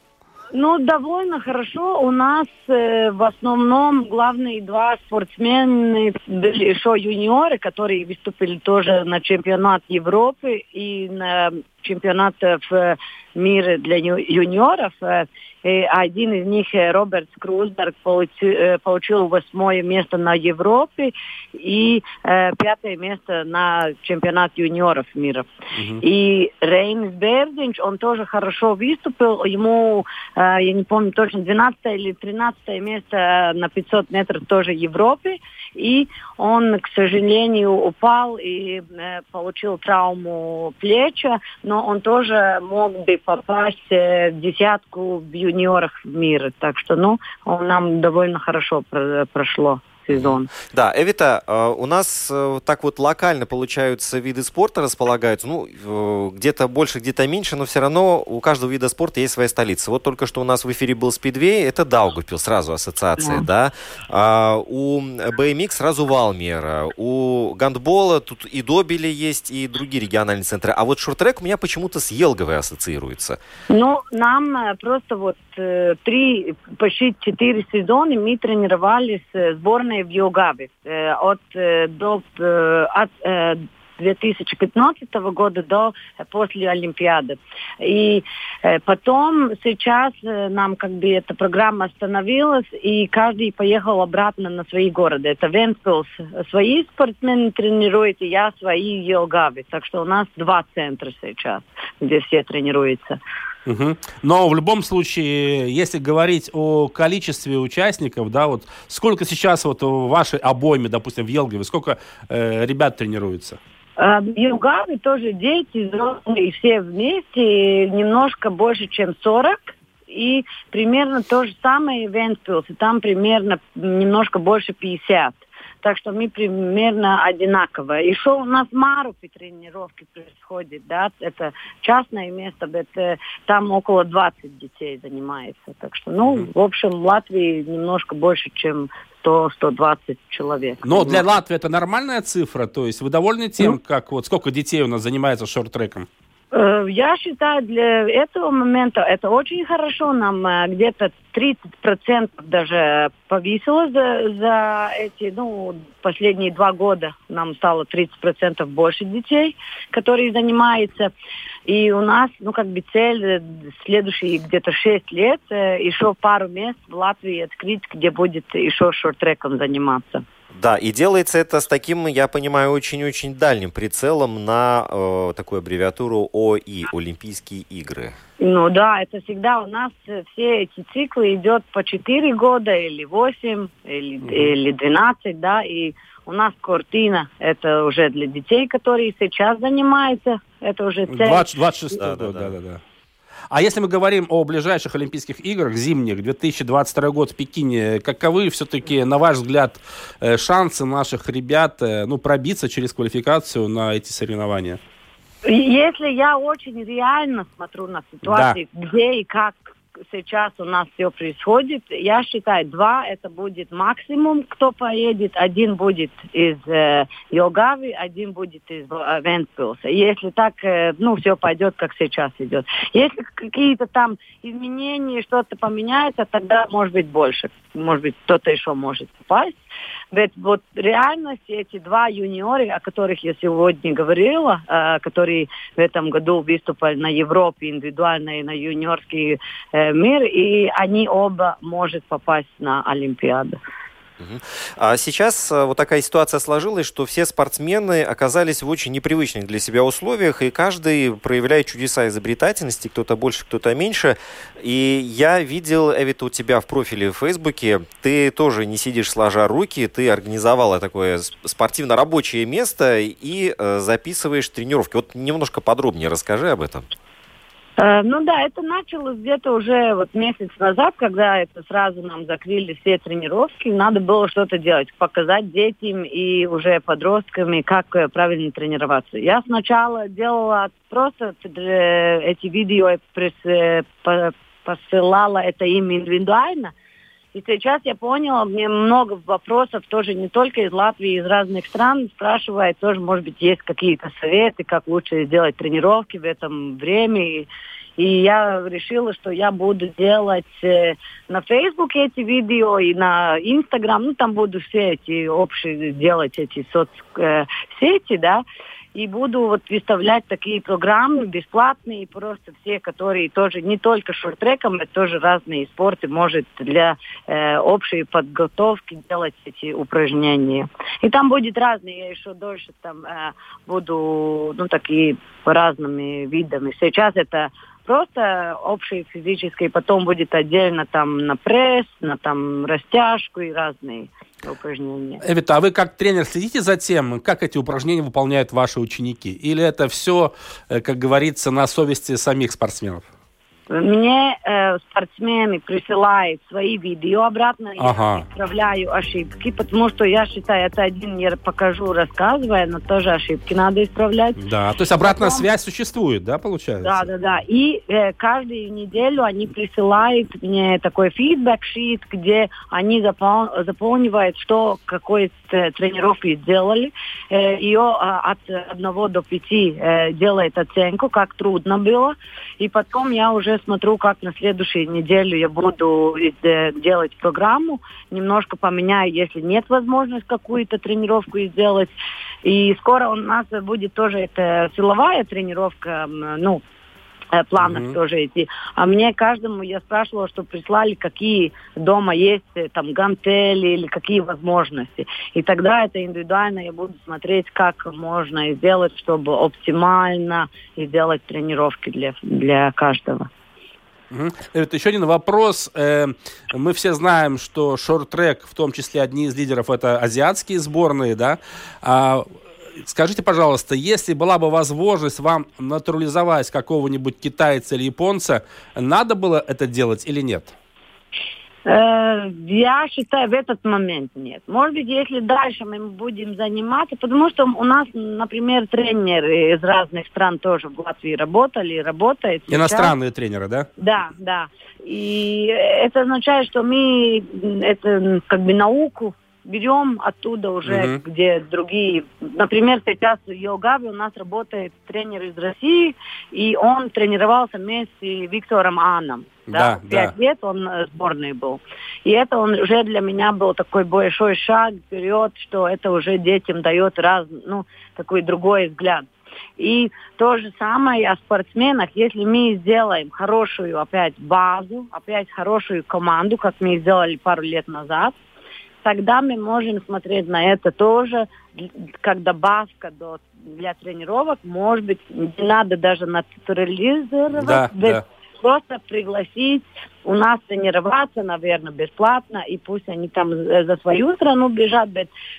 Ну, довольно хорошо. У нас э, в основном главные два спортсмена еще юниоры, которые выступили тоже на чемпионат Европы и на чемпионатов э, мира для юниоров. Э, один из них, э, Роберт Крузберг, получил, получил восьмое место на Европе и э, пятое место на чемпионат юниоров мира. Mm-hmm. И Рейнс Бердинч, он тоже хорошо выступил. Ему, э, я не помню точно, 12 или 13 место на 500 метров тоже Европе. И он, к сожалению, упал и э, получил травму плеча, но он тоже мог бы попасть э, в десятку в юниорах мира. Так что, ну, нам довольно хорошо прошло сезон. Да, Эвита, э, у нас э, так вот локально получаются виды спорта располагаются, ну, э, где-то больше, где-то меньше, но все равно у каждого вида спорта есть своя столица. Вот только что у нас в эфире был Спидвей, это Даугавпил, сразу ассоциация, да. да? А у BMX сразу Валмера, у гандбола тут и Добили есть, и другие региональные центры. А вот шорт-трек у меня почему-то с Елговой ассоциируется. Ну, нам просто вот три, почти четыре сезона мы тренировались сборной в Югаве э, от э, до э, от 2015 года до после Олимпиады. И э, потом сейчас э, нам как бы эта программа остановилась, и каждый поехал обратно на свои города. Это Венспилс свои спортсмены тренируют, и я свои Елгаве. Так что у нас два центра сейчас, где все тренируются. Угу. Но в любом случае, если говорить о количестве участников, да, вот сколько сейчас вот в вашей обойме, допустим, в Елгове, сколько э, ребят тренируются? В Елгаве тоже дети, взрослые, все вместе, немножко больше, чем 40 и примерно то же самое в Венспилсе. Там примерно немножко больше 50. Так что мы примерно одинаковые. Еще у нас в Марупе тренировки происходят, да, это частное место, это, там около 20 детей занимается. Так что, ну, в общем, в Латвии немножко больше, чем 100-120 человек. Но для Латвии это нормальная цифра? То есть вы довольны тем, ну, как вот сколько детей у нас занимается шорт-треком? Э, я считаю, для этого момента это очень хорошо. Нам э, где-то 30% даже повесило за, за эти, ну, последние два года. Нам стало 30% больше детей, которые занимаются. И у нас, ну, как бы цель э, следующие где-то 6 лет еще пару мест в Латвии открыть, где будет еще шорт-треком заниматься. Да, и делается это с таким, я понимаю, очень-очень дальним прицелом на э, такую аббревиатуру ОИ, Олимпийские игры. Ну да, это всегда у нас все эти циклы идет по 4 года или 8, или, mm-hmm. или 12, да, и у нас картина, это уже для детей, которые сейчас занимаются, это уже цель. 20, 26 да, да, да, да. да. А если мы говорим о ближайших Олимпийских играх зимних, 2022 год в Пекине, каковы все-таки, на ваш взгляд, э, шансы наших ребят э, ну, пробиться через квалификацию на эти соревнования? Если я очень реально смотрю на ситуацию, да. где и как сейчас у нас все происходит, я считаю, два это будет максимум, кто поедет. Один будет из э, Йогави, один будет из э, Вентспилса. Если так, э, ну, все пойдет, как сейчас идет. Если какие-то там изменения, что-то поменяется, тогда может быть больше. Может быть, кто-то еще может попасть. Ведь вот реальность эти два юниоры, о которых я сегодня говорила, э, которые в этом году выступали на Европе индивидуально и на юниорский э, мир, и они оба могут попасть на Олимпиаду. А сейчас э, вот такая ситуация сложилась, что все спортсмены оказались в очень непривычных для себя условиях, и каждый проявляет чудеса изобретательности, кто-то больше, кто-то меньше. И я видел, Эвита, у тебя в профиле в Фейсбуке, ты тоже не сидишь сложа руки, ты организовала такое спортивно-рабочее место и э, записываешь тренировки. Вот немножко подробнее расскажи об этом. Э, ну да, это началось где-то уже вот месяц назад, когда это сразу нам закрыли все тренировки. Надо было что-то делать, показать детям и уже подросткам, как э, правильно тренироваться. Я сначала делала просто э, эти видео, посылала это им индивидуально. И сейчас я поняла, мне много вопросов тоже не только из Латвии, из разных стран. Спрашивают, тоже, может быть, есть какие-то советы, как лучше сделать тренировки в этом время. И, я решила, что я буду делать э, на Facebook эти видео и на Instagram, ну там буду все эти общие делать эти соцсети, да, и буду вот выставлять такие программы бесплатные, просто все, которые тоже не только шорт-треком, это тоже разные спорты, может для э, общей подготовки делать эти упражнения. И там будет разные, я еще дольше там э, буду, ну, такие разными видами. Сейчас это просто общий физический, потом будет отдельно там на пресс, на там растяжку и разные упражнения. Эвита, а вы как тренер следите за тем, как эти упражнения выполняют ваши ученики? Или это все, э, как говорится, на совести самих спортсменов? Мне э, спортсмены присылают свои видео обратно, Ага. я исправляю ошибки, потому что я считаю, это один я покажу, рассказывая, но тоже ошибки надо исправлять. Да, то есть обратная Потом- связь существует, да, получается? Да, да, да. И э, каждую неделю они присылают мне такой фидбэк-шит, где они запол- заполнивают, что какой т- тренировки сделали. Э, ее а, от одного до пяти э, делает оценку, как трудно было. И потом я уже смотрю, как на следующей неделе я буду э, делать программу. Немножко поменяю, если нет возможности какую-то тренировку сделать. И скоро у нас будет тоже это силовая тренировка, ну, э, планах Мгм. тоже эти. А мне каждому я спрашивала, что прислали, какие дома есть э, там гантели или какие возможности. И тогда это индивидуально я буду смотреть, как можно сделать, чтобы оптимально сделать тренировки для, для каждого. Мгм. Это еще один вопрос. Э, Мы все знаем, что шорт-трек, в том числе одни из лидеров, это азиатские сборные, да? А, Скажите, пожалуйста, если была бы возможность вам натурализовать какого-нибудь китайца или японца, надо было это делать или нет? Э, Я считаю, в этот момент нет. Может быть, если дальше мы будем заниматься, потому что у нас, например, тренеры из разных стран тоже в Латвии работали и работают. сейчас. Иностранные тренеры, да? Да, да. И это означает, что мы это как бы науку берем оттуда уже, Мгм. где другие. Например, сейчас в Йогаве у нас работает тренер из России, и он тренировался вместе с Виктором Аном. Да, Пять да. лет он э, сборной был. И это он уже для меня был такой большой шаг вперед, что это уже детям дает раз, ну, такой другой взгляд. И то же самое о спортсменах. Если мы сделаем хорошую опять базу, опять хорошую команду, как мы сделали пару лет назад, тогда мы можем смотреть на это тоже как добавка до, для тренировок. Может быть, не надо даже натурализировать, Да, да. просто пригласить у нас тренироваться, наверное, бесплатно, и пусть они там за свою страну бежат,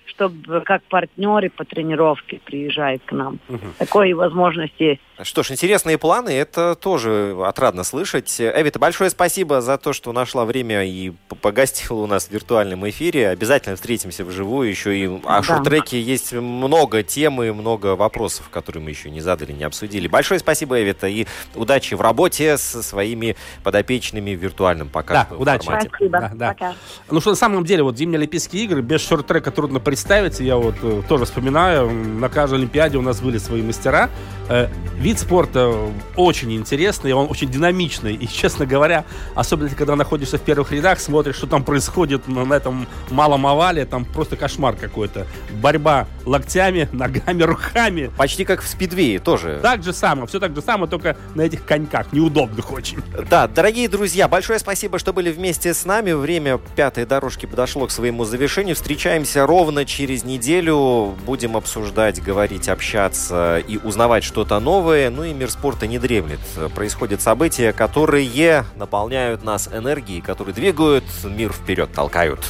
чтобы как партнеры по тренировке приезжают к нам. Такой возможность есть. Что ж, интересные планы, это тоже отрадно слышать. Эвита, большое спасибо за то, что нашла время и погостила у нас в виртуальном эфире. Обязательно встретимся вживую. Еще и о Да. шорт-треке есть много тем и много вопросов, которые мы еще не задали, не обсудили. Большое спасибо, Эвита, и удачи в работе со своими подопечными в виртуальном пока Да, удачи. формате. Спасибо. Да, да. Пока. Ну что на самом деле, вот зимние Олимпийские игры без шорт-трека трудно представить. Я вот э, тоже вспоминаю, на каждой Олимпиаде у нас были свои мастера. Э, вид спорта очень интересный, он очень динамичный. И, <laughs> честно говоря, особенно когда находишься в первых рядах, смотришь, что там происходит на, на этом малом овале, там просто кошмар какой-то. Борьба локтями, <laughs> ногами, руками. Почти как в спидвее тоже. Так же самое, все так же самое, только на этих коньках, неудобных очень. Да, дорогие друзья, большое спасибо, что были вместе с нами. Время пятой дорожки подошло к своему завершению. Встречаемся ровно через неделю. Будем обсуждать, говорить, общаться и узнавать что-то новое. Ну и мир спорта не дремлет. Происходят события, которые наполняют нас энергией, которые двигают мир вперед, толкают.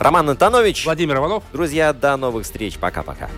Роман Антонович. Владимир Иванов. Друзья, до новых встреч. Пока-пока.